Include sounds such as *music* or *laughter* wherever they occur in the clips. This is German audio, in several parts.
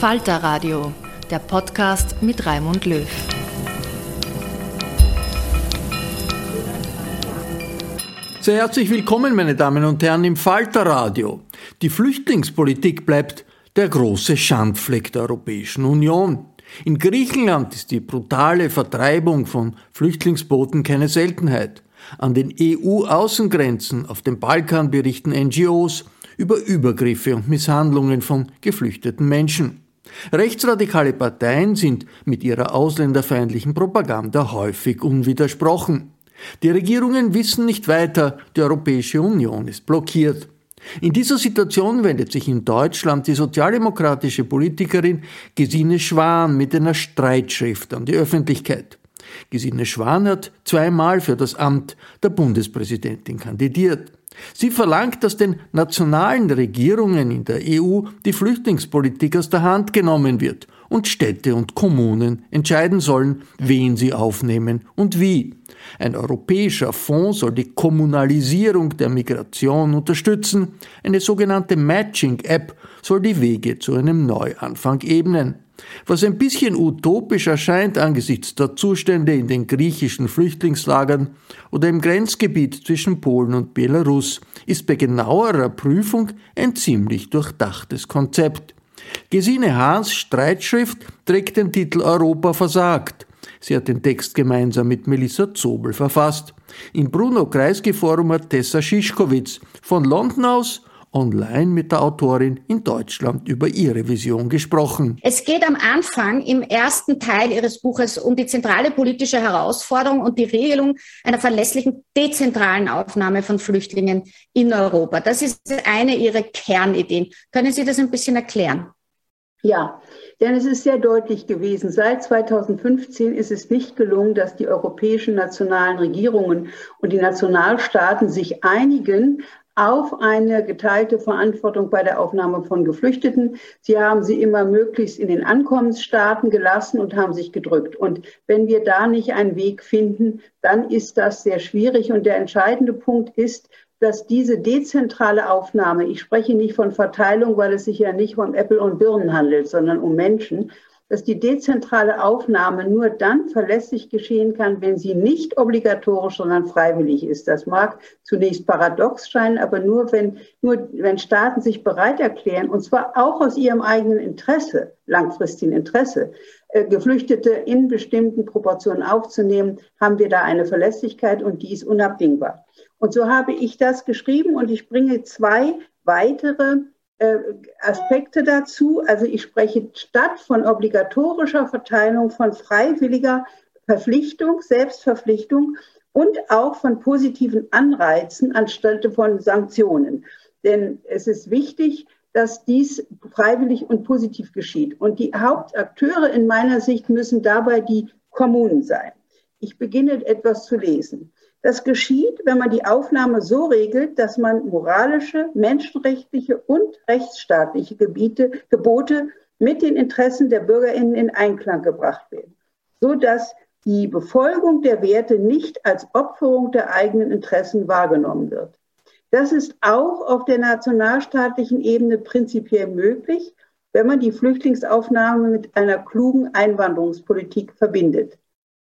Falter Radio, der Podcast mit Raimund Löw. Sehr herzlich willkommen, meine Damen und Herren, im Falter Radio. Die Flüchtlingspolitik bleibt der große Schandfleck der Europäischen Union. In Griechenland ist die brutale Vertreibung von Flüchtlingsbooten keine Seltenheit. An den EU-Außengrenzen auf dem Balkan berichten NGOs über Übergriffe und Misshandlungen von geflüchteten Menschen. Rechtsradikale Parteien sind mit ihrer ausländerfeindlichen Propaganda häufig unwidersprochen. Die Regierungen wissen nicht weiter, die Europäische Union ist blockiert. In dieser Situation wendet sich in Deutschland die sozialdemokratische Politikerin Gesine Schwan mit einer Streitschrift an die Öffentlichkeit. Gesine Schwan hat zweimal für das Amt der Bundespräsidentin kandidiert. Sie verlangt, dass den nationalen Regierungen in der EU die Flüchtlingspolitik aus der Hand genommen wird und Städte und Kommunen entscheiden sollen, wen sie aufnehmen und wie. Ein europäischer Fonds soll die Kommunalisierung der Migration unterstützen. Eine sogenannte Matching-App soll die Wege zu einem Neuanfang ebnen. Was ein bisschen utopisch erscheint angesichts der Zustände in den griechischen Flüchtlingslagern oder im Grenzgebiet zwischen Polen und Belarus, ist bei genauerer Prüfung ein ziemlich durchdachtes Konzept. Gesine Hahns Streitschrift trägt den Titel Europa versagt. Sie hat den Text gemeinsam mit Melissa Zobel verfasst. Im Bruno Kreisky Forum hat Tessa Schischkowitz von London aus online mit der Autorin in Deutschland über ihre Vision gesprochen. Es geht am Anfang im ersten Teil ihres Buches um die zentrale politische Herausforderung und die Regelung einer verlässlichen dezentralen Aufnahme von Flüchtlingen in Europa. Das ist eine ihrer Kernideen. Können Sie das ein bisschen erklären? Ja, denn es ist sehr deutlich gewesen, seit 2015 ist es nicht gelungen, dass die europäischen nationalen Regierungen und die Nationalstaaten sich einigen auf eine geteilte Verantwortung bei der Aufnahme von Geflüchteten. Sie haben sie immer möglichst in den Ankommensstaaten gelassen und haben sich gedrückt. Und wenn wir da nicht einen Weg finden, dann ist das sehr schwierig. Und der entscheidende Punkt ist, dass diese dezentrale Aufnahme, ich spreche nicht von Verteilung, weil es sich ja nicht um Äpfel und Birnen handelt, sondern um Menschen, dass die dezentrale Aufnahme nur dann verlässlich geschehen kann, wenn sie nicht obligatorisch, sondern freiwillig ist. Das mag zunächst paradox scheinen, aber nur wenn, nur wenn Staaten sich bereit erklären, und zwar auch aus ihrem eigenen Interesse, langfristigen Interesse, äh, Geflüchtete in bestimmten Proportionen aufzunehmen, haben wir da eine Verlässlichkeit und die ist unabdingbar. Und so habe ich das geschrieben und ich bringe zwei weitere Aspekte dazu. Also ich spreche statt von obligatorischer Verteilung von freiwilliger Verpflichtung, Selbstverpflichtung und auch von positiven Anreizen anstelle von Sanktionen. Denn es ist wichtig, dass dies freiwillig und positiv geschieht. Und die Hauptakteure in meiner Sicht müssen dabei die Kommunen sein. Ich beginne etwas zu lesen. Das geschieht, wenn man die Aufnahme so regelt, dass man moralische, menschenrechtliche und rechtsstaatliche Gebiete, Gebote mit den Interessen der Bürgerinnen in Einklang gebracht werden, so dass die Befolgung der Werte nicht als Opferung der eigenen Interessen wahrgenommen wird. Das ist auch auf der nationalstaatlichen Ebene prinzipiell möglich, wenn man die Flüchtlingsaufnahme mit einer klugen Einwanderungspolitik verbindet.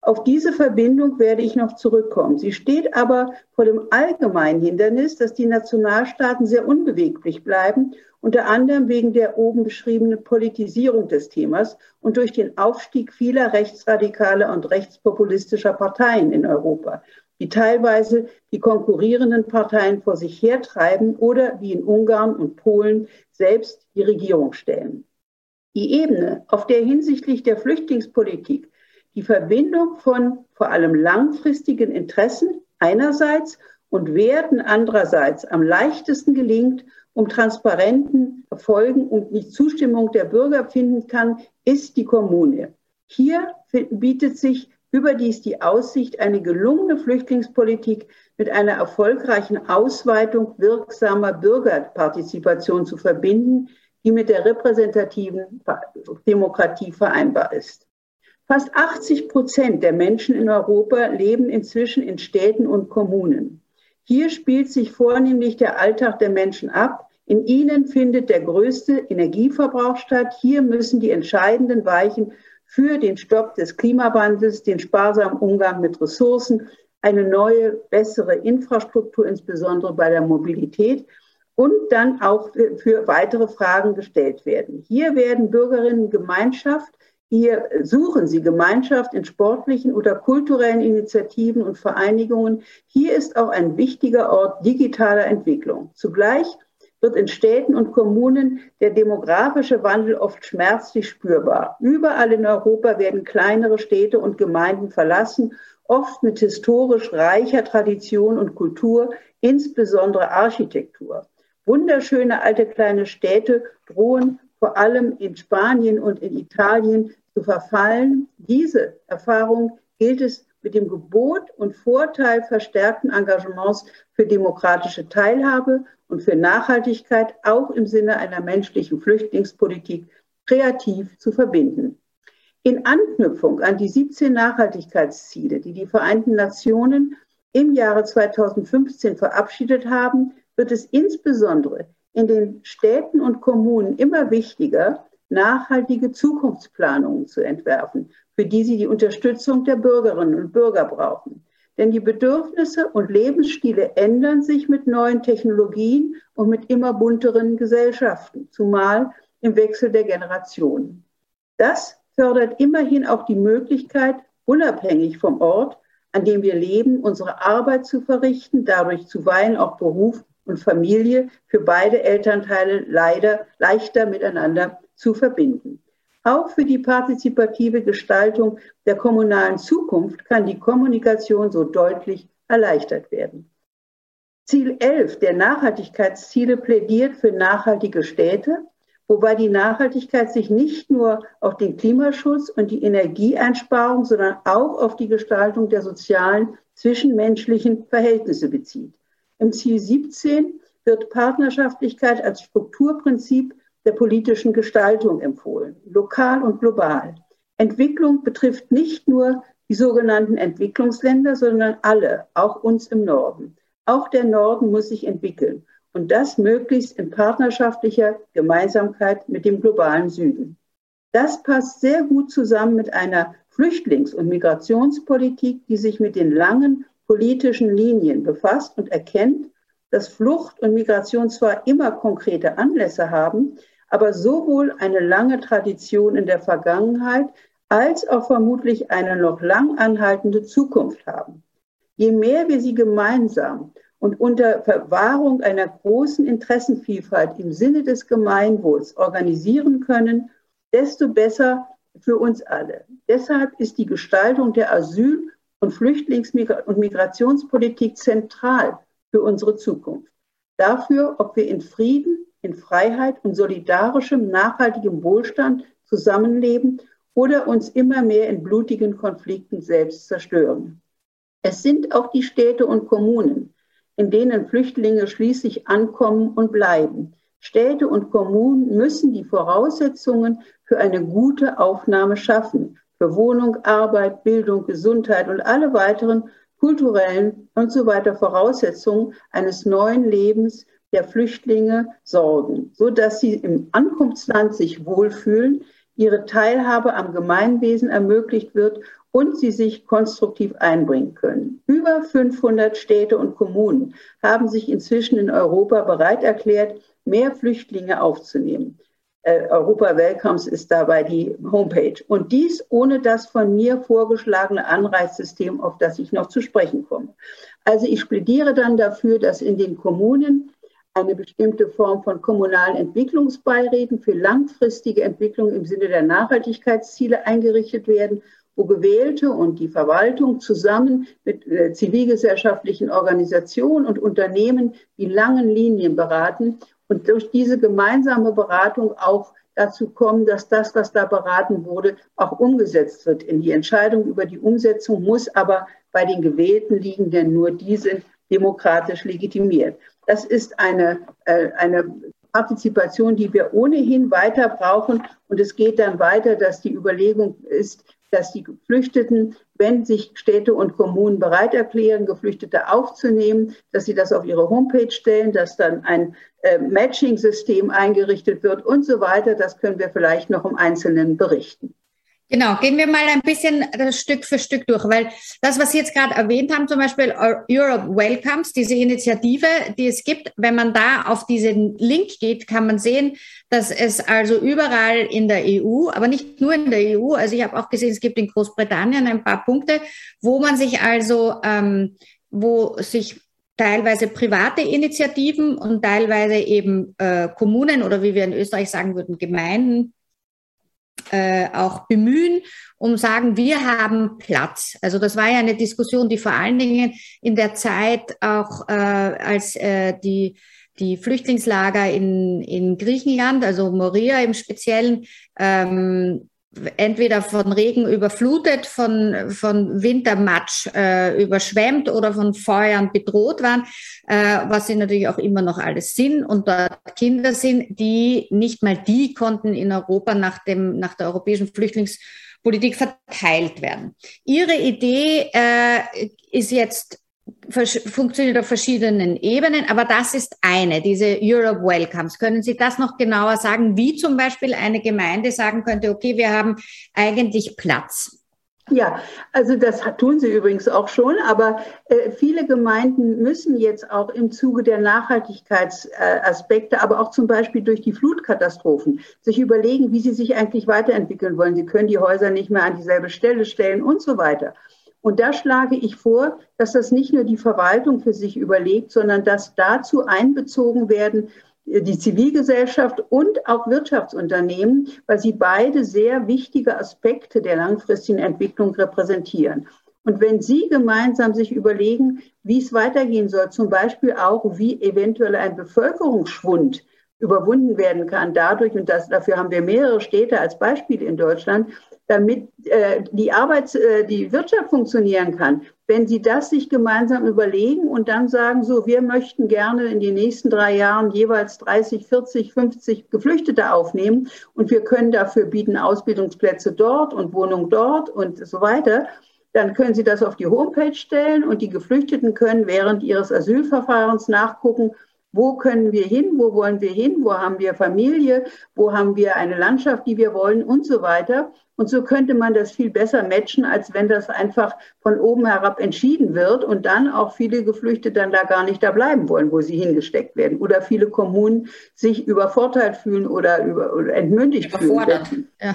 Auf diese Verbindung werde ich noch zurückkommen. Sie steht aber vor dem allgemeinen Hindernis, dass die Nationalstaaten sehr unbeweglich bleiben, unter anderem wegen der oben beschriebenen Politisierung des Themas und durch den Aufstieg vieler rechtsradikaler und rechtspopulistischer Parteien in Europa, die teilweise die konkurrierenden Parteien vor sich hertreiben oder wie in Ungarn und Polen selbst die Regierung stellen. Die Ebene, auf der hinsichtlich der Flüchtlingspolitik die Verbindung von vor allem langfristigen Interessen einerseits und Werten andererseits am leichtesten gelingt, um transparenten Erfolgen und die Zustimmung der Bürger finden kann, ist die Kommune. Hier bietet sich überdies die Aussicht, eine gelungene Flüchtlingspolitik mit einer erfolgreichen Ausweitung wirksamer Bürgerpartizipation zu verbinden, die mit der repräsentativen Demokratie vereinbar ist. Fast 80 Prozent der Menschen in Europa leben inzwischen in Städten und Kommunen. Hier spielt sich vornehmlich der Alltag der Menschen ab. In ihnen findet der größte Energieverbrauch statt. Hier müssen die entscheidenden Weichen für den Stopp des Klimawandels, den sparsamen Umgang mit Ressourcen, eine neue, bessere Infrastruktur, insbesondere bei der Mobilität und dann auch für weitere Fragen gestellt werden. Hier werden Bürgerinnen Gemeinschaft hier suchen Sie Gemeinschaft in sportlichen oder kulturellen Initiativen und Vereinigungen. Hier ist auch ein wichtiger Ort digitaler Entwicklung. Zugleich wird in Städten und Kommunen der demografische Wandel oft schmerzlich spürbar. Überall in Europa werden kleinere Städte und Gemeinden verlassen, oft mit historisch reicher Tradition und Kultur, insbesondere Architektur. Wunderschöne alte kleine Städte drohen vor allem in Spanien und in Italien zu verfallen. Diese Erfahrung gilt es mit dem Gebot und Vorteil verstärkten Engagements für demokratische Teilhabe und für Nachhaltigkeit auch im Sinne einer menschlichen Flüchtlingspolitik kreativ zu verbinden. In Anknüpfung an die 17 Nachhaltigkeitsziele, die die Vereinten Nationen im Jahre 2015 verabschiedet haben, wird es insbesondere in den Städten und Kommunen immer wichtiger, nachhaltige Zukunftsplanungen zu entwerfen, für die sie die Unterstützung der Bürgerinnen und Bürger brauchen. Denn die Bedürfnisse und Lebensstile ändern sich mit neuen Technologien und mit immer bunteren Gesellschaften, zumal im Wechsel der Generationen. Das fördert immerhin auch die Möglichkeit, unabhängig vom Ort, an dem wir leben, unsere Arbeit zu verrichten, dadurch zuweilen auch Beruf und Familie für beide Elternteile leider leichter miteinander zu verbinden. Auch für die partizipative Gestaltung der kommunalen Zukunft kann die Kommunikation so deutlich erleichtert werden. Ziel 11 der Nachhaltigkeitsziele plädiert für nachhaltige Städte, wobei die Nachhaltigkeit sich nicht nur auf den Klimaschutz und die Energieeinsparung, sondern auch auf die Gestaltung der sozialen zwischenmenschlichen Verhältnisse bezieht. Im Ziel 17 wird Partnerschaftlichkeit als Strukturprinzip der politischen Gestaltung empfohlen, lokal und global. Entwicklung betrifft nicht nur die sogenannten Entwicklungsländer, sondern alle, auch uns im Norden. Auch der Norden muss sich entwickeln und das möglichst in partnerschaftlicher Gemeinsamkeit mit dem globalen Süden. Das passt sehr gut zusammen mit einer Flüchtlings- und Migrationspolitik, die sich mit den langen politischen Linien befasst und erkennt, dass Flucht und Migration zwar immer konkrete Anlässe haben, aber sowohl eine lange Tradition in der Vergangenheit als auch vermutlich eine noch lang anhaltende Zukunft haben. Je mehr wir sie gemeinsam und unter Verwahrung einer großen Interessenvielfalt im Sinne des Gemeinwohls organisieren können, desto besser für uns alle. Deshalb ist die Gestaltung der Asyl- und Flüchtlings- und Migrationspolitik zentral für unsere Zukunft. Dafür, ob wir in Frieden, in Freiheit und solidarischem, nachhaltigem Wohlstand zusammenleben oder uns immer mehr in blutigen Konflikten selbst zerstören. Es sind auch die Städte und Kommunen, in denen Flüchtlinge schließlich ankommen und bleiben. Städte und Kommunen müssen die Voraussetzungen für eine gute Aufnahme schaffen, für Wohnung, Arbeit, Bildung, Gesundheit und alle weiteren kulturellen und so weiter Voraussetzungen eines neuen Lebens der Flüchtlinge sorgen, so dass sie im Ankunftsland sich wohlfühlen, ihre Teilhabe am Gemeinwesen ermöglicht wird und sie sich konstruktiv einbringen können. Über 500 Städte und Kommunen haben sich inzwischen in Europa bereit erklärt, mehr Flüchtlinge aufzunehmen. Äh, Europa Welcomes ist dabei die Homepage. Und dies ohne das von mir vorgeschlagene Anreizsystem, auf das ich noch zu sprechen komme. Also ich plädiere dann dafür, dass in den Kommunen eine bestimmte Form von kommunalen Entwicklungsbeiräten für langfristige Entwicklung im Sinne der Nachhaltigkeitsziele eingerichtet werden, wo Gewählte und die Verwaltung zusammen mit äh, zivilgesellschaftlichen Organisationen und Unternehmen die langen Linien beraten und durch diese gemeinsame Beratung auch dazu kommen, dass das, was da beraten wurde, auch umgesetzt wird in die Entscheidung über die Umsetzung, muss aber bei den Gewählten liegen, denn nur die sind demokratisch legitimiert. Das ist eine, äh, eine Partizipation, die wir ohnehin weiter brauchen. Und es geht dann weiter, dass die Überlegung ist, dass die Geflüchteten, wenn sich Städte und Kommunen bereit erklären, Geflüchtete aufzunehmen, dass sie das auf ihre Homepage stellen, dass dann ein äh, Matching-System eingerichtet wird und so weiter. Das können wir vielleicht noch im Einzelnen berichten. Genau, gehen wir mal ein bisschen das Stück für Stück durch, weil das, was Sie jetzt gerade erwähnt haben, zum Beispiel Europe Welcomes, diese Initiative, die es gibt, wenn man da auf diesen Link geht, kann man sehen, dass es also überall in der EU, aber nicht nur in der EU, also ich habe auch gesehen, es gibt in Großbritannien ein paar Punkte, wo man sich also, ähm, wo sich teilweise private Initiativen und teilweise eben äh, Kommunen oder wie wir in Österreich sagen würden, Gemeinden äh, auch bemühen, um sagen, wir haben Platz. Also das war ja eine Diskussion, die vor allen Dingen in der Zeit auch äh, als äh, die die Flüchtlingslager in, in Griechenland, also Moria im Speziellen, ähm, entweder von Regen überflutet, von, von Wintermatsch äh, überschwemmt oder von Feuern bedroht waren, äh, was sie natürlich auch immer noch alles sind und dort Kinder sind, die nicht mal die konnten in Europa nach, dem, nach der europäischen Flüchtlingspolitik verteilt werden. Ihre Idee äh, ist jetzt funktioniert auf verschiedenen Ebenen, aber das ist eine, diese Europe Welcomes. Können Sie das noch genauer sagen, wie zum Beispiel eine Gemeinde sagen könnte, okay, wir haben eigentlich Platz? Ja, also das tun sie übrigens auch schon, aber äh, viele Gemeinden müssen jetzt auch im Zuge der Nachhaltigkeitsaspekte, aber auch zum Beispiel durch die Flutkatastrophen, sich überlegen, wie sie sich eigentlich weiterentwickeln wollen. Sie können die Häuser nicht mehr an dieselbe Stelle stellen und so weiter. Und da schlage ich vor, dass das nicht nur die Verwaltung für sich überlegt, sondern dass dazu einbezogen werden äh, die Zivilgesellschaft und auch Wirtschaftsunternehmen, weil sie beide sehr wichtige Aspekte der langfristigen Entwicklung repräsentieren. Und wenn Sie gemeinsam sich überlegen, wie es weitergehen soll, zum Beispiel auch, wie eventuell ein Bevölkerungsschwund überwunden werden kann dadurch, und das, dafür haben wir mehrere Städte als Beispiel in Deutschland, damit äh, die Arbeit, äh, die Wirtschaft funktionieren kann. Wenn Sie das sich gemeinsam überlegen und dann sagen, so, wir möchten gerne in den nächsten drei Jahren jeweils 30, 40, 50 Geflüchtete aufnehmen und wir können dafür bieten Ausbildungsplätze dort und Wohnung dort und so weiter, dann können Sie das auf die Homepage stellen und die Geflüchteten können während ihres Asylverfahrens nachgucken, wo können wir hin, wo wollen wir hin, wo haben wir Familie, wo haben wir eine Landschaft, die wir wollen und so weiter. Und so könnte man das viel besser matchen, als wenn das einfach von oben herab entschieden wird und dann auch viele Geflüchtete dann da gar nicht da bleiben wollen, wo sie hingesteckt werden. Oder viele Kommunen sich übervorteilt fühlen oder, über, oder entmündigt fühlen. Ja.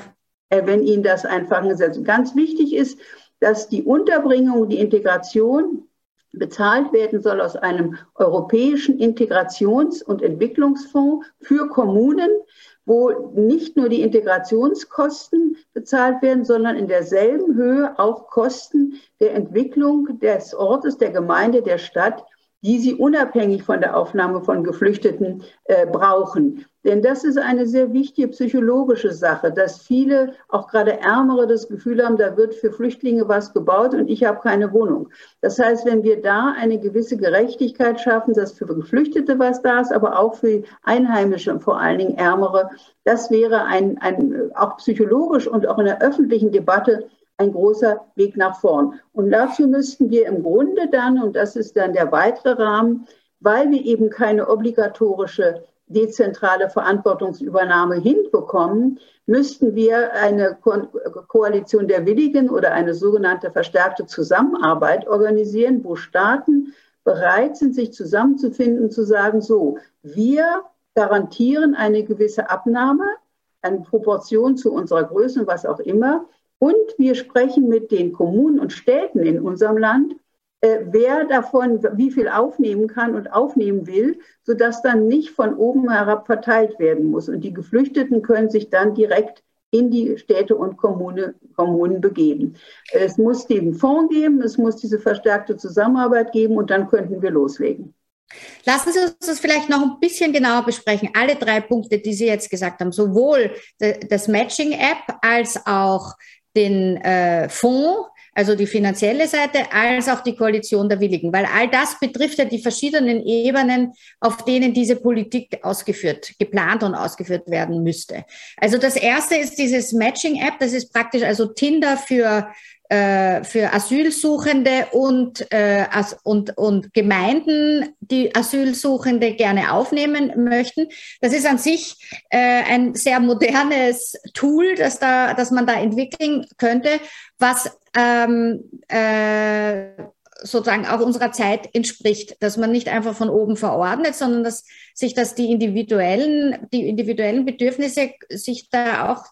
Äh, wenn ihnen das einfach gesetzt. Ganz wichtig ist, dass die Unterbringung, die Integration bezahlt werden soll aus einem europäischen Integrations- und Entwicklungsfonds für Kommunen, wo nicht nur die Integrationskosten bezahlt werden, sondern in derselben Höhe auch Kosten der Entwicklung des Ortes, der Gemeinde, der Stadt, die sie unabhängig von der Aufnahme von Geflüchteten äh, brauchen. Denn das ist eine sehr wichtige psychologische Sache, dass viele, auch gerade Ärmere, das Gefühl haben, da wird für Flüchtlinge was gebaut und ich habe keine Wohnung. Das heißt, wenn wir da eine gewisse Gerechtigkeit schaffen, dass für Geflüchtete was da ist, aber auch für Einheimische und vor allen Dingen Ärmere, das wäre ein, ein auch psychologisch und auch in der öffentlichen Debatte ein großer Weg nach vorn. Und dazu müssten wir im Grunde dann, und das ist dann der weitere Rahmen, weil wir eben keine obligatorische dezentrale Verantwortungsübernahme hinbekommen, müssten wir eine Ko Koalition der Willigen oder eine sogenannte verstärkte Zusammenarbeit organisieren, wo Staaten bereit sind, sich zusammenzufinden, zu sagen, so, wir garantieren eine gewisse Abnahme, eine Proportion zu unserer Größe, was auch immer, und wir sprechen mit den Kommunen und Städten in unserem Land, äh, wer davon wie viel aufnehmen kann und aufnehmen will, sodass dann nicht von oben herab verteilt werden muss. Und die Geflüchteten können sich dann direkt in die Städte und Kommune, Kommunen begeben. Es muss den Fonds geben, es muss diese verstärkte Zusammenarbeit geben und dann könnten wir loslegen. Lassen Sie uns das vielleicht noch ein bisschen genauer besprechen. Alle drei Punkte, die Sie jetzt gesagt haben, sowohl das Matching-App als auch den äh, Fonds, also die finanzielle Seite, als auch die Koalition der Willigen, weil all das betrifft ja die verschiedenen Ebenen, auf denen diese Politik ausgeführt, geplant und ausgeführt werden müsste. Also das erste ist dieses Matching-App, das ist praktisch also Tinder für äh, für Asylsuchende und, äh, und, und Gemeinden, die Asylsuchende gerne aufnehmen möchten. Das ist an sich äh, ein sehr modernes Tool, das, da, das man da entwickeln könnte, was ähm, äh, sozusagen auch unserer Zeit entspricht, dass man nicht einfach von oben verordnet, sondern dass sich das die individuellen, die individuellen Bedürfnisse sich da auch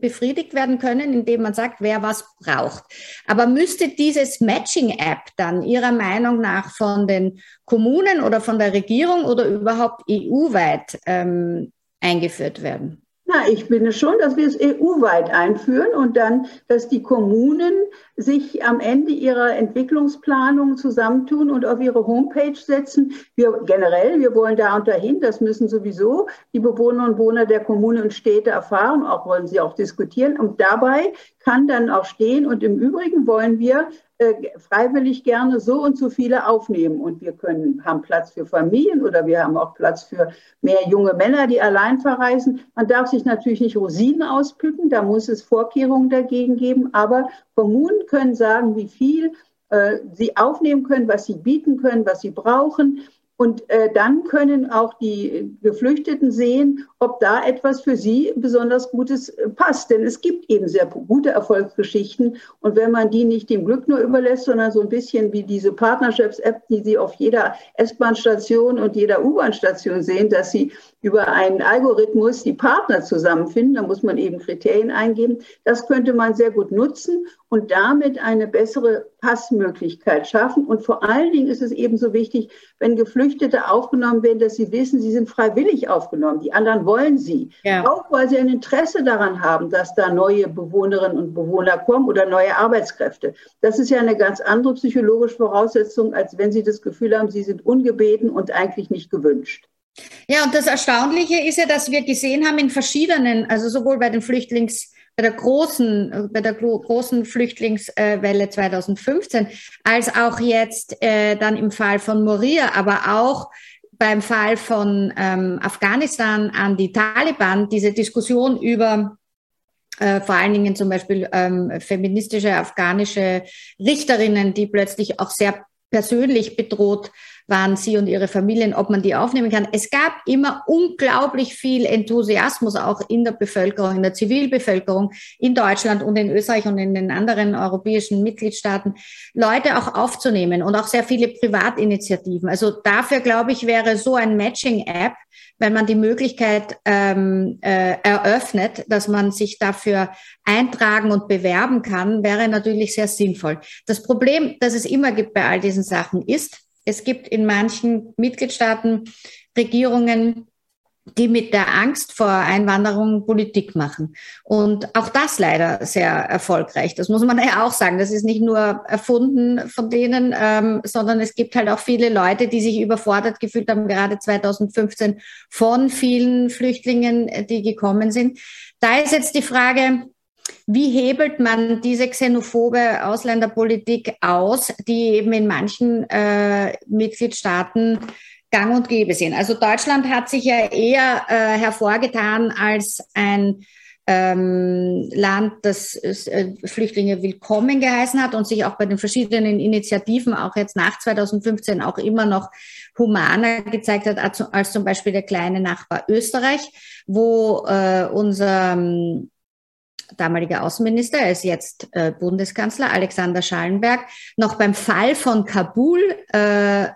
befriedigt werden können, indem man sagt, wer was braucht. Aber müsste dieses Matching-App dann Ihrer Meinung nach von den Kommunen oder von der Regierung oder überhaupt EU-weit ähm, eingeführt werden? Na, ich finde schon, dass wir es EU-weit einführen und dann, dass die Kommunen sich am Ende ihrer Entwicklungsplanung zusammentun und auf ihre Homepage setzen. Wir generell, wir wollen da und dahin, das müssen sowieso die Bewohner und Bewohner der Kommunen und Städte erfahren, auch wollen sie auch diskutieren. Und dabei kann dann auch stehen, und im Übrigen wollen wir äh, freiwillig gerne so und so viele aufnehmen. Und wir können, haben Platz für Familien oder wir haben auch Platz für mehr junge Männer, die allein verreisen. Man darf sich natürlich nicht Rosinen auspicken, da muss es Vorkehrungen dagegen geben. Aber Kommunen können sagen, wie viel äh, sie aufnehmen können, was sie bieten können, was sie brauchen. Und äh, dann können auch die Geflüchteten sehen, ob da etwas für sie besonders Gutes äh, passt. Denn es gibt eben sehr gute Erfolgsgeschichten. Und wenn man die nicht dem Glück nur überlässt, sondern so ein bisschen wie diese Partnerships-App, die Sie auf jeder S-Bahn-Station und jeder U-Bahn-Station sehen, dass Sie über einen Algorithmus die Partner zusammenfinden, da muss man eben Kriterien eingeben. Das könnte man sehr gut nutzen und damit eine bessere Passmöglichkeit schaffen. Und vor allen Dingen ist es ebenso wichtig, wenn Geflüchtete aufgenommen werden, dass sie wissen, sie sind freiwillig aufgenommen. Die anderen wollen sie. Ja. Auch weil sie ein Interesse daran haben, dass da neue Bewohnerinnen und Bewohner kommen oder neue Arbeitskräfte. Das ist ja eine ganz andere psychologische Voraussetzung, als wenn sie das Gefühl haben, sie sind ungebeten und eigentlich nicht gewünscht. Ja, und das Erstaunliche ist ja, dass wir gesehen haben in verschiedenen, also sowohl bei den Flüchtlings, bei der großen, bei der großen Flüchtlingswelle 2015, als auch jetzt äh, dann im Fall von Moria, aber auch beim Fall von ähm, Afghanistan an die Taliban, diese Diskussion über äh, vor allen Dingen zum Beispiel ähm, feministische afghanische Richterinnen, die plötzlich auch sehr persönlich bedroht waren Sie und Ihre Familien, ob man die aufnehmen kann. Es gab immer unglaublich viel Enthusiasmus auch in der Bevölkerung, in der Zivilbevölkerung in Deutschland und in Österreich und in den anderen europäischen Mitgliedstaaten, Leute auch aufzunehmen und auch sehr viele Privatinitiativen. Also dafür, glaube ich, wäre so ein Matching-App, wenn man die Möglichkeit ähm, äh, eröffnet, dass man sich dafür eintragen und bewerben kann, wäre natürlich sehr sinnvoll. Das Problem, das es immer gibt bei all diesen Sachen, ist, es gibt in manchen Mitgliedstaaten Regierungen, die mit der Angst vor Einwanderung Politik machen. Und auch das leider sehr erfolgreich. Das muss man ja auch sagen. Das ist nicht nur erfunden von denen, ähm, sondern es gibt halt auch viele Leute, die sich überfordert gefühlt haben, gerade 2015 von vielen Flüchtlingen, die gekommen sind. Da ist jetzt die Frage, wie hebelt man diese xenophobe Ausländerpolitik aus, die eben in manchen äh, Mitgliedstaaten gang und gäbe sind? Also Deutschland hat sich ja eher äh, hervorgetan als ein ähm, Land, das äh, Flüchtlinge willkommen geheißen hat und sich auch bei den verschiedenen Initiativen auch jetzt nach 2015 auch immer noch humaner gezeigt hat als, als zum Beispiel der kleine Nachbar Österreich, wo äh, unser ähm, damaliger Außenminister, er ist jetzt äh, Bundeskanzler, Alexander Schallenberg, noch beim Fall von Kabul äh,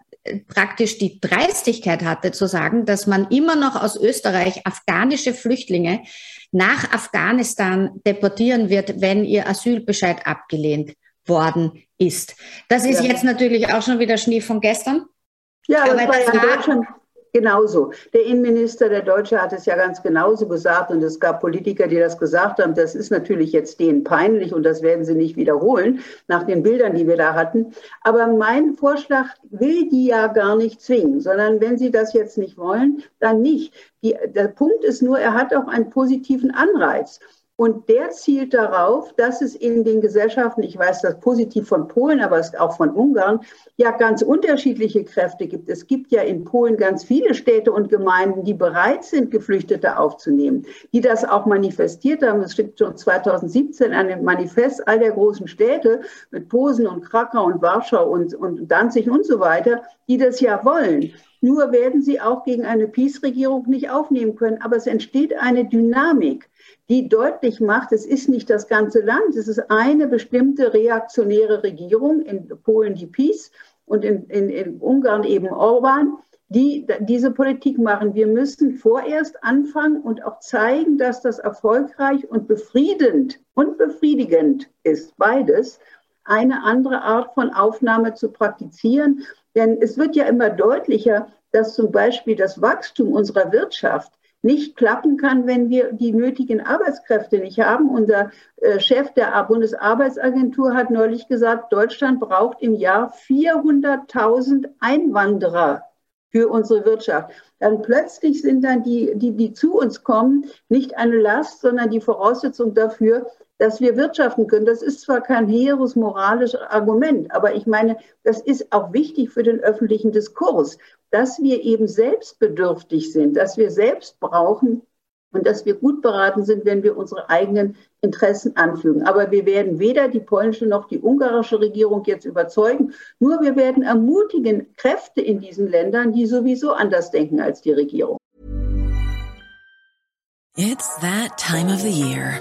praktisch die Dreistigkeit hatte zu sagen, dass man immer noch aus Österreich afghanische Flüchtlinge nach Afghanistan deportieren wird, wenn ihr Asylbescheid abgelehnt worden ist. Das ist ja. jetzt natürlich auch schon wieder Schnee von gestern. Ja, aber das war Genauso. Der Innenminister, der Deutsche, hat es ja ganz genauso gesagt und es gab Politiker, die das gesagt haben. Das ist natürlich jetzt denen peinlich und das werden sie nicht wiederholen nach den Bildern, die wir da hatten. Aber mein Vorschlag will die ja gar nicht zwingen, sondern wenn sie das jetzt nicht wollen, dann nicht. Die, der Punkt ist nur, er hat auch einen positiven Anreiz. Und der zielt darauf, dass es in den Gesellschaften, ich weiß das positiv von Polen, aber es auch von Ungarn, ja ganz unterschiedliche Kräfte gibt. Es gibt ja in Polen ganz viele Städte und Gemeinden, die bereit sind, Geflüchtete aufzunehmen, die das auch manifestiert haben. Es gibt schon 2017 ein Manifest all der großen Städte mit Posen und Krakau und Warschau und, und Danzig und so weiter, die das ja wollen. Nur werden sie auch gegen eine Peace-Regierung nicht aufnehmen können. Aber es entsteht eine Dynamik die deutlich macht, es ist nicht das ganze Land, es ist eine bestimmte reaktionäre Regierung, in Polen die PiS und in, in, in Ungarn eben Orban, die diese Politik machen. Wir müssen vorerst anfangen und auch zeigen, dass das erfolgreich und befriedend und befriedigend ist, beides, eine andere Art von Aufnahme zu praktizieren. Denn es wird ja immer deutlicher, dass zum Beispiel das Wachstum unserer Wirtschaft nicht klappen kann, wenn wir die nötigen Arbeitskräfte nicht haben. Unser äh, Chef der Bundesarbeitsagentur hat neulich gesagt, Deutschland braucht im Jahr 400.000 Einwanderer für unsere Wirtschaft. Dann plötzlich sind dann die, die, die zu uns kommen, nicht eine Last, sondern die Voraussetzung dafür, dass wir wirtschaften können. Das ist zwar kein hehres moralisches Argument, aber ich meine, das ist auch wichtig für den öffentlichen Diskurs, dass wir eben selbstbedürftig sind, dass wir selbst brauchen und dass wir gut beraten sind, wenn wir unsere eigenen Interessen anfügen. Aber wir werden weder die polnische noch die ungarische Regierung jetzt überzeugen, nur wir werden ermutigen Kräfte in diesen Ländern, die sowieso anders denken als die Regierung. It's that time of the year.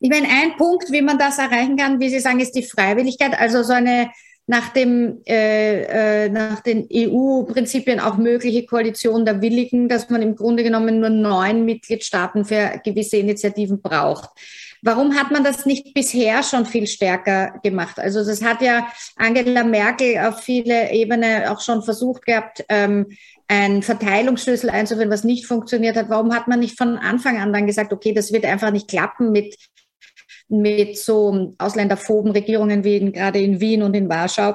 Ich meine, ein Punkt, wie man das erreichen kann, wie Sie sagen, ist die Freiwilligkeit. Also so eine nach, dem, äh, äh, nach den EU-Prinzipien auch mögliche Koalition der Willigen, dass man im Grunde genommen nur neun Mitgliedstaaten für gewisse Initiativen braucht. Warum hat man das nicht bisher schon viel stärker gemacht? Also das hat ja Angela Merkel auf viele Ebenen auch schon versucht gehabt, ähm, einen Verteilungsschlüssel einzuführen, was nicht funktioniert hat. Warum hat man nicht von Anfang an dann gesagt, okay, das wird einfach nicht klappen mit mit so ausländerphoben Regierungen wie in, gerade in Wien und in Warschau.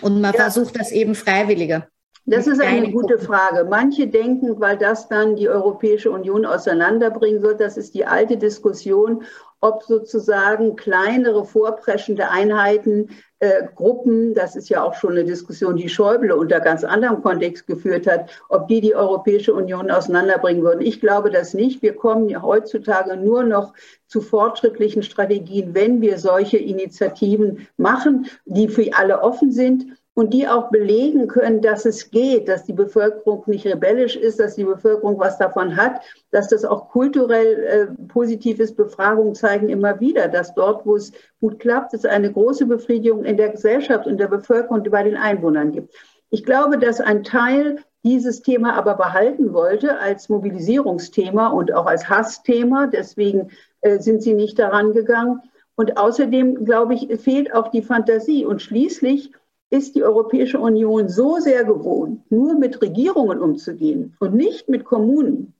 Und man ja. versucht das eben freiwilliger. Das ist eine gute Frage. Manche denken, weil das dann die Europäische Union auseinanderbringen wird, das ist die alte Diskussion, ob sozusagen kleinere vorpreschende Einheiten, äh, Gruppen, das ist ja auch schon eine Diskussion, die Schäuble unter ganz anderem Kontext geführt hat, ob die die Europäische Union auseinanderbringen würden. Ich glaube das nicht. Wir kommen ja heutzutage nur noch zu fortschrittlichen Strategien, wenn wir solche Initiativen machen, die für alle offen sind und die auch belegen können, dass es geht, dass die Bevölkerung nicht rebellisch ist, dass die Bevölkerung was davon hat, dass das auch kulturell äh, positiv ist. Befragungen zeigen immer wieder, dass dort, wo es gut klappt, es eine große Befriedigung in der Gesellschaft und der Bevölkerung und bei den Einwohnern gibt. Ich glaube, dass ein Teil dieses Thema aber behalten wollte als Mobilisierungsthema und auch als Hassthema. Deswegen äh, sind sie nicht daran gegangen. Und außerdem, glaube ich, fehlt auch die Fantasie. Und schließlich ist die Europäische Union so sehr gewohnt, nur mit Regierungen umzugehen und nicht mit Kommunen,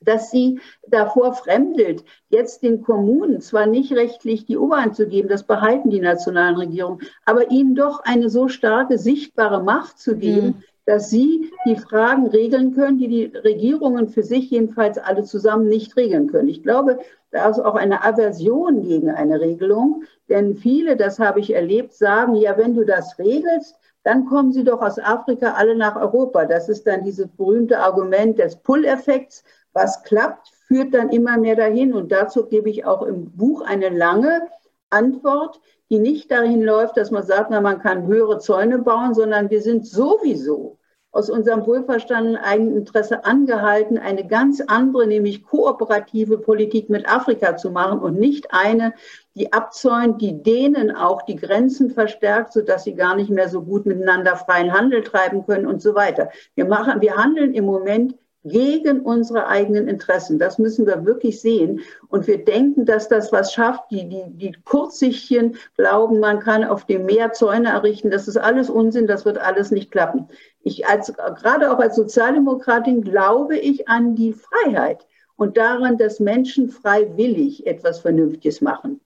dass sie davor fremdelt, jetzt den Kommunen zwar nicht rechtlich die Oberhand zu geben, das behalten die nationalen Regierungen, aber ihnen doch eine so starke sichtbare Macht zu geben, mhm. Dass sie die Fragen regeln können, die die Regierungen für sich jedenfalls alle zusammen nicht regeln können. Ich glaube, da ist auch eine Aversion gegen eine Regelung, denn viele, das habe ich erlebt, sagen, ja, wenn du das regelst, dann kommen sie doch aus Afrika alle nach Europa. Das ist dann dieses berühmte Argument des Pull-Effekts. Was klappt, führt dann immer mehr dahin. Und dazu gebe ich auch im Buch eine lange Antwort, die nicht dahin läuft, dass man sagt, na, man kann höhere Zäune bauen, sondern wir sind sowieso aus unserem wohlverstandenen eigenen Interesse angehalten, eine ganz andere, nämlich kooperative Politik mit Afrika zu machen und nicht eine, die abzäunt, die denen auch die Grenzen verstärkt, sodass sie gar nicht mehr so gut miteinander freien Handel treiben können und so weiter. Wir machen, wir handeln im Moment gegen unsere eigenen Interessen. Das müssen wir wirklich sehen. Und wir denken, dass das was schafft. Die, die, die Kurzsichtchen glauben, man kann auf dem Meer Zäune errichten. Das ist alles Unsinn. Das wird alles nicht klappen. Ich als, gerade auch als Sozialdemokratin glaube ich an die Freiheit und daran, dass Menschen freiwillig etwas Vernünftiges machen.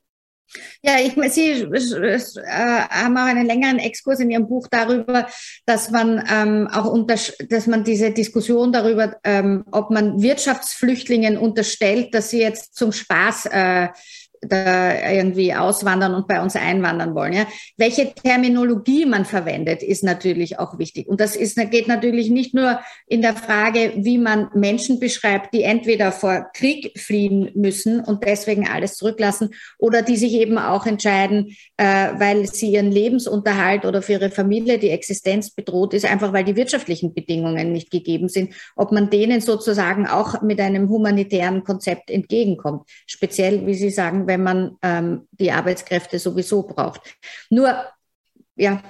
Ja, ich, Sie äh, haben auch einen längeren Exkurs in Ihrem Buch darüber, dass man ähm, auch unter, dass man diese Diskussion darüber, ähm, ob man Wirtschaftsflüchtlingen unterstellt, dass sie jetzt zum Spaß äh, da irgendwie auswandern und bei uns einwandern wollen. Ja? Welche Terminologie man verwendet, ist natürlich auch wichtig. Und das ist, geht natürlich nicht nur in der Frage, wie man Menschen beschreibt, die entweder vor Krieg fliehen müssen und deswegen alles zurücklassen oder die sich eben auch entscheiden, äh, weil sie ihren Lebensunterhalt oder für ihre Familie die Existenz bedroht ist, einfach weil die wirtschaftlichen Bedingungen nicht gegeben sind, ob man denen sozusagen auch mit einem humanitären Konzept entgegenkommt. Speziell, wie Sie sagen, wenn man ähm, die Arbeitskräfte sowieso braucht. Nur, ja,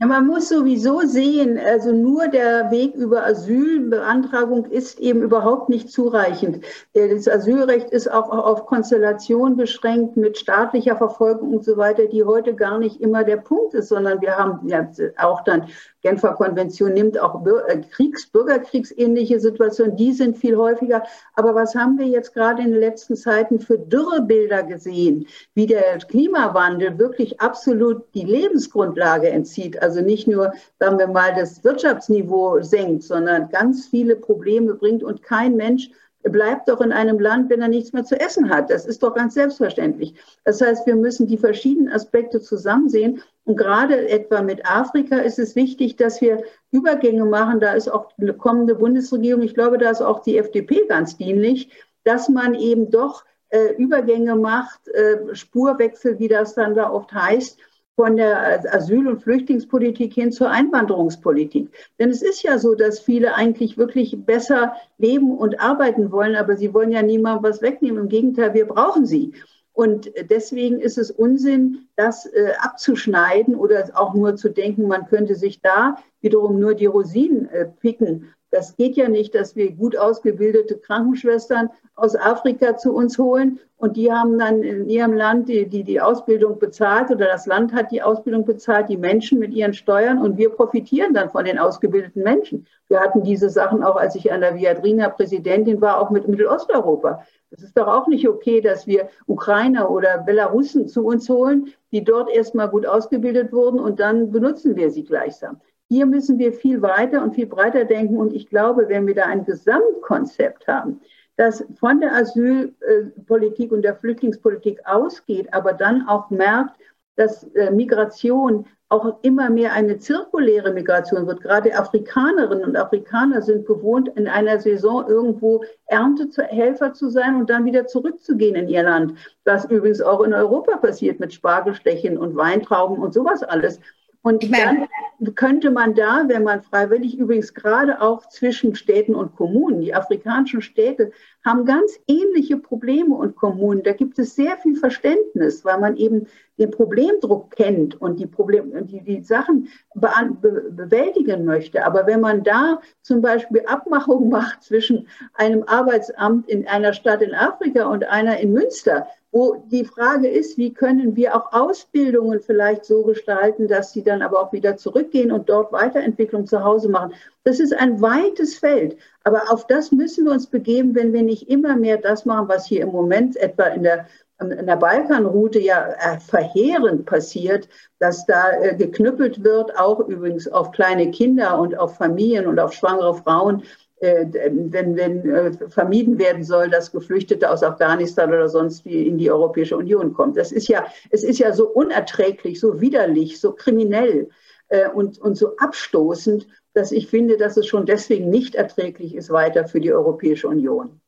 ja, man muss sowieso sehen, also nur der Weg über Asylbeantragung ist eben überhaupt nicht zureichend. Das Asylrecht ist auch auf Konstellation beschränkt mit staatlicher Verfolgung und so weiter, die heute gar nicht immer der Punkt ist, sondern wir haben ja auch dann Genfer Konvention nimmt auch äh, Kriegs-, Bürgerkriegsähnliche Situationen, die sind viel häufiger. Aber was haben wir jetzt gerade in den letzten Zeiten für Dürrebilder gesehen, wie der Klimawandel wirklich absolut die Lebensgrundlage entzieht? Also nicht nur, sagen wir mal, das Wirtschaftsniveau senkt, sondern ganz viele Probleme bringt und kein Mensch bleibt doch in einem Land, wenn er nichts mehr zu essen hat. Das ist doch ganz selbstverständlich. Das heißt, wir müssen die verschiedenen Aspekte zusammen sehen. Und gerade etwa mit Afrika ist es wichtig, dass wir Übergänge machen. Da ist auch eine kommende Bundesregierung, ich glaube, da ist auch die FDP ganz dienlich, dass man eben doch äh, Übergänge macht, äh, Spurwechsel, wie das dann da oft heißt, von der Asyl- und Flüchtlingspolitik hin zur Einwanderungspolitik. Denn es ist ja so, dass viele eigentlich wirklich besser leben und arbeiten wollen, aber sie wollen ja niemandem was wegnehmen. Im Gegenteil, wir brauchen sie. Und deswegen ist es Unsinn, das äh, abzuschneiden oder auch nur zu denken, man könnte sich da wiederum nur die Rosinen äh, picken. Das geht ja nicht, dass wir gut ausgebildete Krankenschwestern aus Afrika zu uns holen und die haben dann in ihrem Land die, die, die Ausbildung bezahlt oder das Land hat die Ausbildung bezahlt, die Menschen mit ihren Steuern und wir profitieren dann von den ausgebildeten Menschen. Wir hatten diese Sachen auch, als ich an der Viadrina Präsidentin war, auch mit Mittelosteuropa. Es ist doch auch nicht okay, dass wir Ukrainer oder Belarussen zu uns holen, die dort erstmal gut ausgebildet wurden und dann benutzen wir sie gleichsam. Hier müssen wir viel weiter und viel breiter denken. Und ich glaube, wenn wir da ein Gesamtkonzept haben, das von der Asylpolitik und der Flüchtlingspolitik ausgeht, aber dann auch merkt, dass äh, Migration auch immer mehr eine zirkuläre Migration wird. Gerade Afrikanerinnen und Afrikaner sind gewohnt, in einer Saison irgendwo Erntehelfer zu sein und dann wieder zurückzugehen in ihr Land. Was übrigens auch in Europa passiert mit Spargelstechen und Weintrauben und sowas alles. Und dann könnte man da, wenn man freiwillig, übrigens gerade auch zwischen Städten und Kommunen, die afrikanischen Städte haben ganz ähnliche Probleme und Kommunen. Da gibt es sehr viel Verständnis, weil man eben den Problemdruck kennt und die, Problem, die, die Sachen be be bewältigen möchte. Aber wenn man da zum Beispiel Abmachungen *laughs* macht zwischen einem Arbeitsamt in einer Stadt in Afrika und einer in Münster, wo die Frage ist, wie können wir auch Ausbildungen vielleicht so gestalten, dass sie dann aber auch wieder zurückgehen und dort Weiterentwicklung zu Hause machen. Das ist ein weites Feld, aber auf das müssen wir uns begeben, wenn wir nicht immer mehr das machen, was hier im Moment etwa in der in der Balkanroute ja äh, verheerend passiert, dass da äh, geknüppelt wird, auch übrigens auf kleine Kinder und auf Familien und auf schwangere Frauen, wenn, wenn äh, vermieden werden soll, dass Geflüchtete aus Afghanistan oder sonst wie in die Europäische Union kommen. Das ist ja, es ist ja so unerträglich, so widerlich, so kriminell äh, und, und so abstoßend, dass ich finde, dass es schon deswegen nicht erträglich ist weiter für die Europäische Union.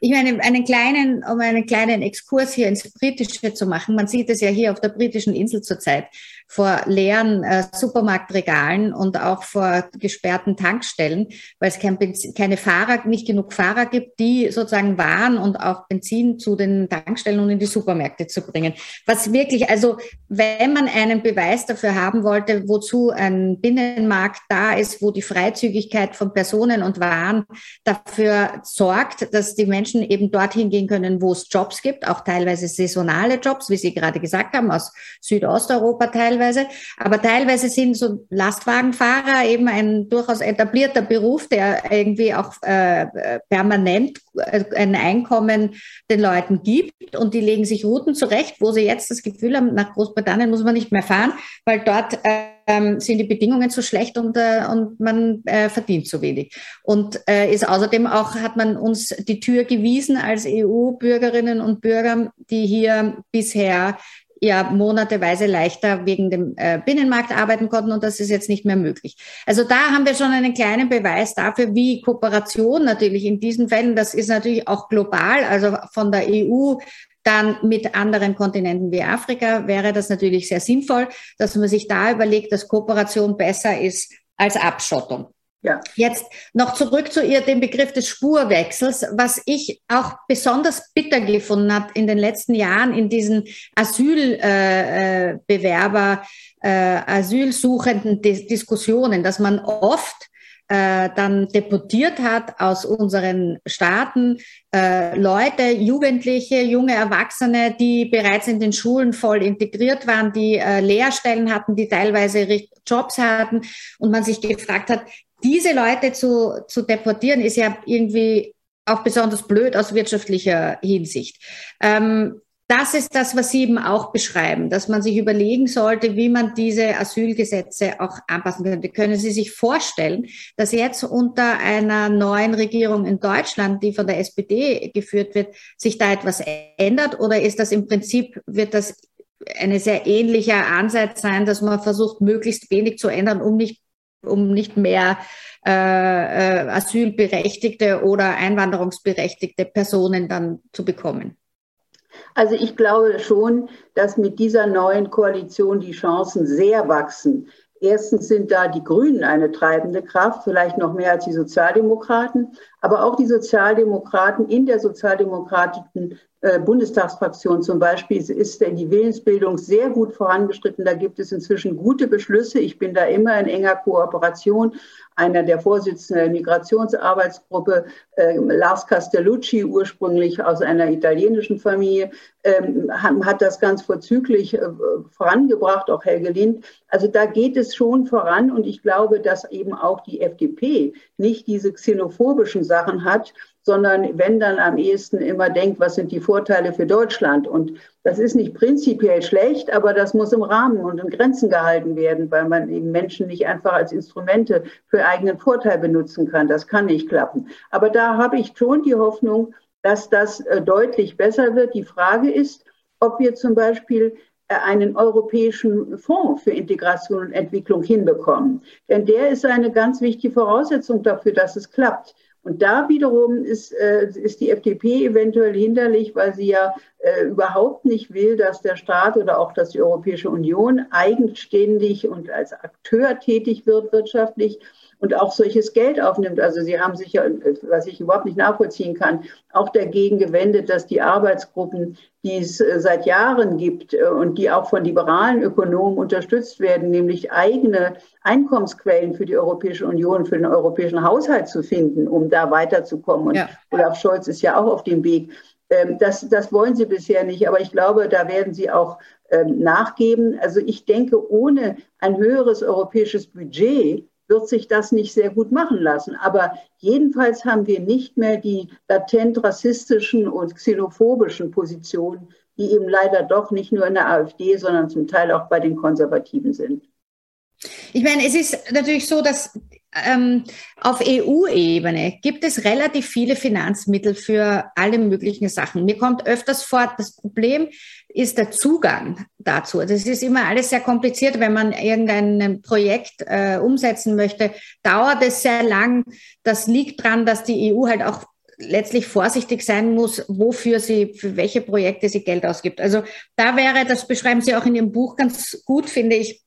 Ich meine, einen kleinen, um einen kleinen Exkurs hier ins Britische zu machen. Man sieht es ja hier auf der britischen Insel zurzeit vor leeren äh, Supermarktregalen und auch vor gesperrten Tankstellen, weil es kein Benzin, keine Fahrer, nicht genug Fahrer gibt, die sozusagen Waren und auch Benzin zu den Tankstellen und in die Supermärkte zu bringen. Was wirklich, also wenn man einen Beweis dafür haben wollte, wozu ein Binnenmarkt da ist, wo die Freizügigkeit von Personen und Waren dafür sorgt, dass die Menschen eben dorthin gehen können, wo es Jobs gibt, auch teilweise saisonale Jobs, wie Sie gerade gesagt haben, aus Südosteuropa teilweise teilweise. Aber teilweise sind so Lastwagenfahrer eben ein durchaus etablierter Beruf, der irgendwie auch äh, permanent äh, ein Einkommen den Leuten gibt. Und die legen sich Routen zurecht, wo sie jetzt das Gefühl haben, nach Großbritannien muss man nicht mehr fahren, weil dort ähm, sind die Bedingungen zu schlecht und, äh, und man äh, verdient zu wenig. Und äh, ist außerdem auch, hat man uns die Tür gewiesen als EU-Bürgerinnen und Bürger, die hier bisher ja monateweise leichter wegen dem äh, Binnenmarkt arbeiten konnten und das ist jetzt nicht mehr möglich. Also da haben wir schon einen kleinen Beweis dafür, wie Kooperation natürlich in diesen Fällen, das ist natürlich auch global, also von der EU dann mit anderen Kontinenten wie Afrika wäre das natürlich sehr sinnvoll, dass man sich da überlegt, dass Kooperation besser ist als Abschottung. Ja. Jetzt noch zurück zu ihr, dem Begriff des Spurwechsels, was ich auch besonders bitter gefunden habe in den letzten Jahren in diesen Asylbewerber, äh, äh, äh, asylsuchenden Dis Diskussionen, dass man oft äh, dann deportiert hat aus unseren Staaten äh, Leute, Jugendliche, junge Erwachsene, die bereits in den Schulen voll integriert waren, die äh, Lehrstellen hatten, die teilweise Jobs hatten und man sich gefragt hat, diese Leute zu, zu deportieren, ist ja irgendwie auch besonders blöd aus wirtschaftlicher Hinsicht. Ähm, das ist das, was Sie eben auch beschreiben, dass man sich überlegen sollte, wie man diese Asylgesetze auch anpassen könnte. Können Sie sich vorstellen, dass jetzt unter einer neuen Regierung in Deutschland, die von der SPD geführt wird, sich da etwas ändert? Oder ist das im Prinzip, wird das eine sehr ähnlicher Ansatz sein, dass man versucht, möglichst wenig zu ändern, um nicht um nicht mehr äh, äh, asylberechtigte oder einwanderungsberechtigte Personen dann zu bekommen? Also ich glaube schon, dass mit dieser neuen Koalition die Chancen sehr wachsen. Erstens sind da die Grünen eine treibende Kraft, vielleicht noch mehr als die Sozialdemokraten, aber auch die Sozialdemokraten in der sozialdemokratischen Bundestagsfraktion zum Beispiel ist die Willensbildung sehr gut vorangeschritten. Da gibt es inzwischen gute Beschlüsse. Ich bin da immer in enger Kooperation einer der Vorsitzenden der Migrationsarbeitsgruppe, äh, Lars Castellucci, ursprünglich aus einer italienischen Familie, ähm, hat das ganz vorzüglich äh, vorangebracht, auch Helge Lind. Also da geht es schon voran und ich glaube, dass eben auch die FDP nicht diese xenophobischen Sachen hat, sondern wenn dann am ehesten immer denkt, was sind die Vorteile für Deutschland. Und das ist nicht prinzipiell schlecht, aber das muss im Rahmen und in Grenzen gehalten werden, weil man eben Menschen nicht einfach als Instrumente für eigenen Vorteil benutzen kann. Das kann nicht klappen. Aber da habe ich schon die Hoffnung, dass das äh, deutlich besser wird. Die Frage ist, ob wir zum Beispiel äh, einen europäischen Fonds für Integration und Entwicklung hinbekommen. Denn der ist eine ganz wichtige Voraussetzung dafür, dass es klappt. Und da wiederum ist, äh, ist die FDP eventuell hinderlich, weil sie ja äh, überhaupt nicht will, dass der Staat oder auch dass die Europäische Union eigenständig und als Akteur tätig wird wirtschaftlich und auch solches Geld aufnimmt. Also Sie haben sich ja, was ich überhaupt nicht nachvollziehen kann, auch dagegen gewendet, dass die Arbeitsgruppen, die es äh, seit Jahren gibt äh, und die auch von liberalen Ökonomen unterstützt werden, nämlich eigene Einkommensquellen für die Europäische Union, für den europäischen Haushalt zu finden, um da weiterzukommen. Und ja. Olaf Scholz ist ja auch auf dem Weg. Ähm, das, das wollen sie bisher nicht, aber ich glaube, da werden sie auch ähm, nachgeben. Also ich denke, ohne ein höheres europäisches Budget wird sich das nicht sehr gut machen lassen. Aber jedenfalls haben wir nicht mehr die latent rassistischen und xenophobischen Positionen, die eben leider doch nicht nur in der AfD, sondern zum Teil auch bei den Konservativen sind. Ich meine, es ist natürlich so, dass ähm, auf EU-Ebene gibt es relativ viele Finanzmittel für alle möglichen Sachen. Mir kommt öfters vor, das Problem ist der Zugang dazu. Das ist immer alles sehr kompliziert, wenn man irgendein Projekt äh, umsetzen möchte, dauert es sehr lang. Das liegt daran, dass die EU halt auch letztlich vorsichtig sein muss, wofür sie, für welche Projekte sie Geld ausgibt. Also da wäre, das beschreiben Sie auch in Ihrem Buch ganz gut, finde ich,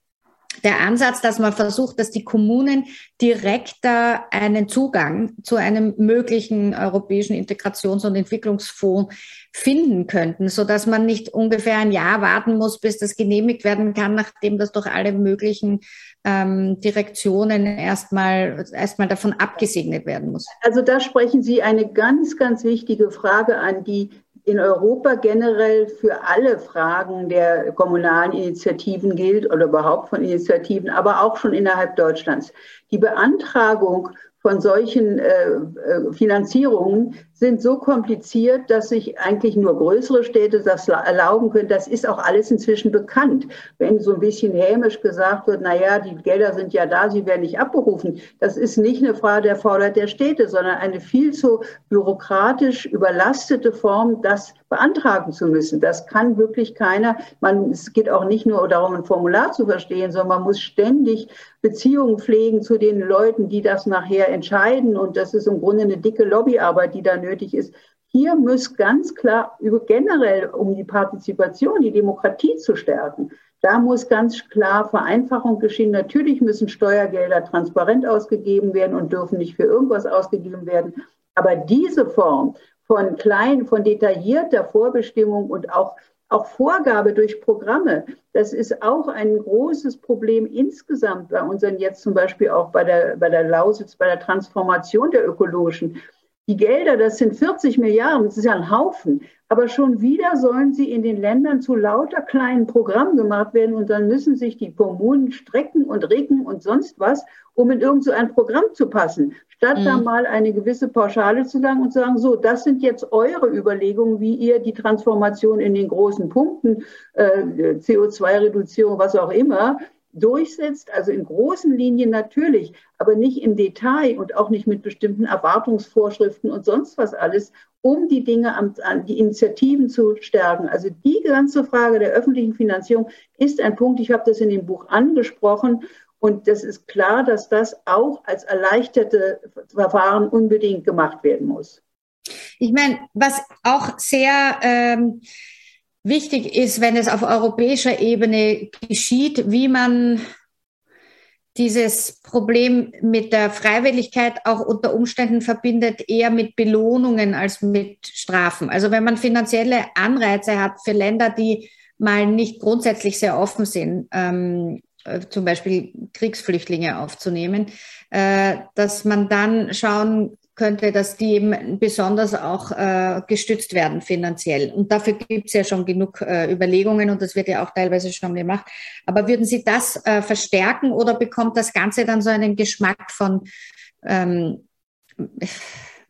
der Ansatz, dass man versucht, dass die Kommunen direkter einen Zugang zu einem möglichen europäischen Integrations- und Entwicklungsfonds finden könnten, so dass man nicht ungefähr ein Jahr warten muss, bis das genehmigt werden kann, nachdem das durch alle möglichen ähm, Direktionen erstmal erstmal davon abgesegnet werden muss. Also da sprechen Sie eine ganz, ganz wichtige Frage an, die in Europa generell für alle Fragen der kommunalen Initiativen gilt oder überhaupt von Initiativen, aber auch schon innerhalb Deutschlands. Die Beantragung von solchen äh, äh, Finanzierungen sind so kompliziert, dass sich eigentlich nur größere Städte das erlauben können. Das ist auch alles inzwischen bekannt. Wenn so ein bisschen hämisch gesagt wird, na ja, die Gelder sind ja da, sie werden nicht abberufen. Das ist nicht eine Frage der Fordert der Städte, sondern eine viel zu bürokratisch überlastete Form, das beantragen zu müssen. Das kann wirklich keiner. Man, es geht auch nicht nur darum, ein Formular zu verstehen, sondern man muss ständig Beziehungen pflegen zu den Leuten, die das nachher entscheiden. Und das ist im Grunde eine dicke Lobbyarbeit, die da nötig ist. Hier muss ganz klar über generell um die Partizipation, die Demokratie zu stärken. Da muss ganz klar Vereinfachung geschehen. Natürlich müssen Steuergelder transparent ausgegeben werden und dürfen nicht für irgendwas ausgegeben werden. Aber diese Form von klein, von detaillierter Vorbestimmung und auch auch Vorgabe durch Programme, das ist auch ein großes Problem insgesamt bei unseren jetzt zum Beispiel auch bei der, bei der Lausitz, bei der Transformation der ökologischen. Die Gelder, das sind 40 Milliarden, das ist ja ein Haufen. Aber schon wieder sollen sie in den Ländern zu lauter kleinen Programmen gemacht werden und dann müssen sich die Kommunen strecken und regen und sonst was, um in irgend so ein Programm zu passen. Statt mhm. da mal eine gewisse Pauschale zu sagen und zu sagen, so, das sind jetzt eure Überlegungen, wie ihr die Transformation in den großen Punkten, äh, CO2-Reduzierung, was auch immer, durchsetzt, also in großen Linien natürlich, aber nicht im Detail und auch nicht mit bestimmten Erwartungsvorschriften und sonst was alles, um die Dinge an, an die Initiativen zu stärken. Also die ganze Frage der öffentlichen Finanzierung ist ein Punkt, ich habe das in dem Buch angesprochen und das ist klar, dass das auch als erleichterte Verfahren unbedingt gemacht werden muss. Ich meine, was auch sehr ähm, wichtig ist, wenn es auf europäischer Ebene geschieht, wie man dieses Problem mit der Freiwilligkeit auch unter Umständen verbindet, eher mit Belohnungen als mit Strafen. Also wenn man finanzielle Anreize hat für Länder, die mal nicht grundsätzlich sehr offen sind, ähm, äh, zum Beispiel Kriegsflüchtlinge aufzunehmen, äh, dass man dann schauen könnte, dass die eben besonders auch äh, gestützt werden finanziell. Und dafür gibt es ja schon genug äh, Überlegungen und das wird ja auch teilweise schon gemacht. Aber würden Sie das äh, verstärken oder bekommt das Ganze dann so einen Geschmack von ähm,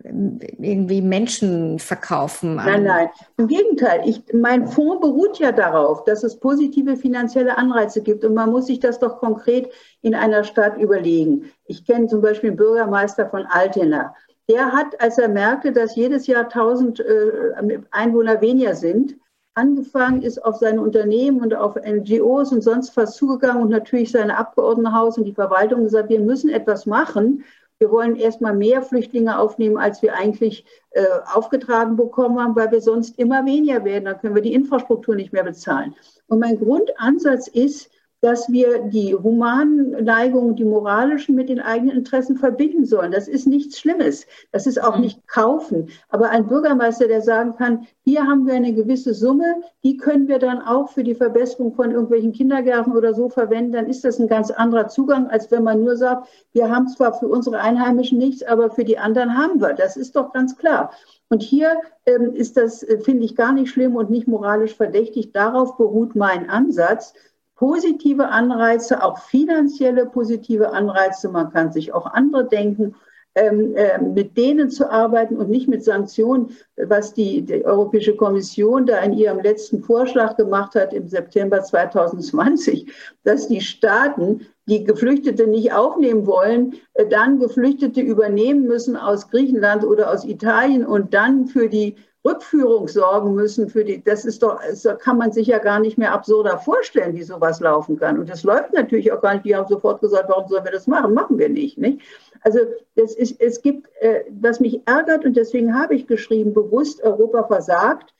irgendwie Menschen verkaufen? Nein, nein. Im Gegenteil. Ich, mein Fonds beruht ja darauf, dass es positive finanzielle Anreize gibt und man muss sich das doch konkret in einer Stadt überlegen. Ich kenne zum Beispiel den Bürgermeister von Altena der hat, als er merkte, dass jedes Jahr 1000 äh, Einwohner weniger sind, angefangen ist auf seine Unternehmen und auf NGOs und sonst was zugegangen und natürlich sein Abgeordnetenhaus und die Verwaltung gesagt, wir müssen etwas machen. Wir wollen erstmal mehr Flüchtlinge aufnehmen, als wir eigentlich äh, aufgetragen bekommen haben, weil wir sonst immer weniger werden. Dann können wir die Infrastruktur nicht mehr bezahlen. Und mein Grundansatz ist, dass wir die humanen Neigungen, die moralischen mit den eigenen Interessen verbinden sollen. Das ist nichts Schlimmes. Das ist auch mhm. nicht kaufen. Aber ein Bürgermeister, der sagen kann, hier haben wir eine gewisse Summe, die können wir dann auch für die Verbesserung von irgendwelchen Kindergärten oder so verwenden, dann ist das ein ganz anderer Zugang, als wenn man nur sagt, wir haben zwar für unsere Einheimischen nichts, aber für die anderen haben wir. Das ist doch ganz klar. Und hier ähm, ist das, äh, finde ich, gar nicht schlimm und nicht moralisch verdächtig. Darauf beruht mein Ansatz positive Anreize, auch finanzielle positive Anreize. Man kann sich auch andere denken, ähm, äh, mit denen zu arbeiten und nicht mit Sanktionen, was die, die, Europäische Kommission da in ihrem letzten Vorschlag gemacht hat im September 2020, dass die Staaten, die Geflüchtete nicht aufnehmen wollen, äh, dann Geflüchtete übernehmen müssen aus Griechenland oder aus Italien und dann für die Rückführung sorgen müssen für die, das ist doch, das kann man sich ja gar nicht mehr absurder vorstellen, wie sowas laufen kann. Und das läuft natürlich auch gar nicht. Die haben sofort gesagt, warum sollen wir das machen? Machen wir nicht, nicht? Also das ist, es gibt, äh, was mich ärgert und deswegen habe ich geschrieben, bewusst Europa versagt,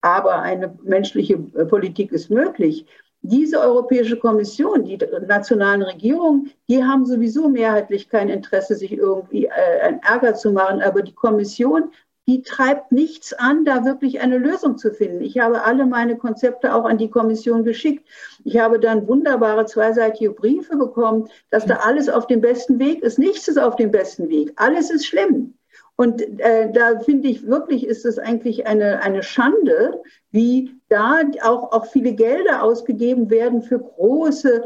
aber eine menschliche äh, Politik ist möglich. Diese Europäische Kommission, die nationalen Regierungen, die haben sowieso mehrheitlich kein Interesse, sich irgendwie äh, einen Ärger zu machen. Aber die Kommission die treibt nichts an, da wirklich eine Lösung zu finden. Ich habe alle meine Konzepte auch an die Kommission geschickt. Ich habe dann wunderbare zweiseitige Briefe bekommen, dass da alles auf dem besten Weg ist. Nichts ist auf dem besten Weg. Alles ist schlimm. Und äh, da finde ich wirklich, ist es eigentlich eine, eine Schande, wie da auch, auch viele Gelder ausgegeben werden für große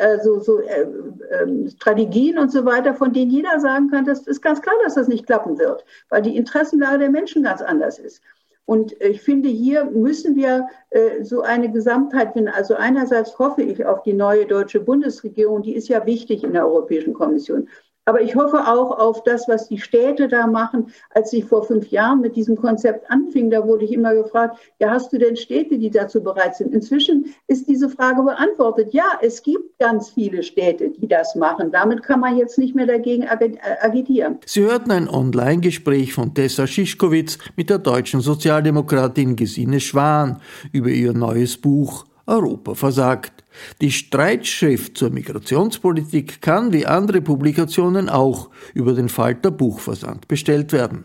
also so äh, äh, Strategien und so weiter, von denen jeder sagen kann, das ist ganz klar, dass das nicht klappen wird, weil die Interessenlage der Menschen ganz anders ist. Und ich finde, hier müssen wir äh, so eine Gesamtheit finden. Also einerseits hoffe ich auf die neue deutsche Bundesregierung, die ist ja wichtig in der Europäischen Kommission. Aber ich hoffe auch auf das, was die Städte da machen. Als ich vor fünf Jahren mit diesem Konzept anfing, da wurde ich immer gefragt, ja, hast du denn Städte, die dazu bereit sind? Inzwischen ist diese Frage beantwortet. Ja, es gibt ganz viele Städte, die das machen. Damit kann man jetzt nicht mehr dagegen äh, agitieren. Sie hörten ein Online-Gespräch von Tessa Schischkowitz mit der deutschen Sozialdemokratin Gesine Schwan über ihr neues Buch Europa versagt. Die Streitschrift zur Migrationspolitik kann wie andere Publikationen auch über den Falter Buchversand bestellt werden.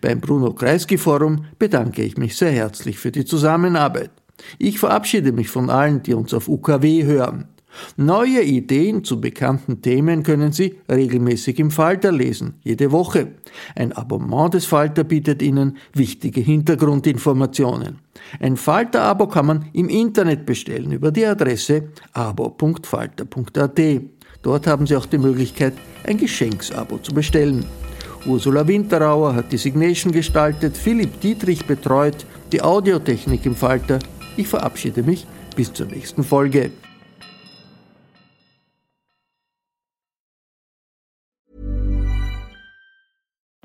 Beim Bruno Kreisky Forum bedanke ich mich sehr herzlich für die Zusammenarbeit. Ich verabschiede mich von allen, die uns auf UKW hören. Neue Ideen zu bekannten Themen können Sie regelmäßig im Falter lesen, jede Woche. Ein Abonnement des Falter bietet Ihnen wichtige Hintergrundinformationen. Ein Falter-Abo kann man im Internet bestellen über die Adresse abo.falter.at. Dort haben Sie auch die Möglichkeit, ein Geschenksabo zu bestellen. Ursula Winterauer hat die Signation gestaltet, Philipp Dietrich betreut, die Audiotechnik im Falter. Ich verabschiede mich bis zur nächsten Folge.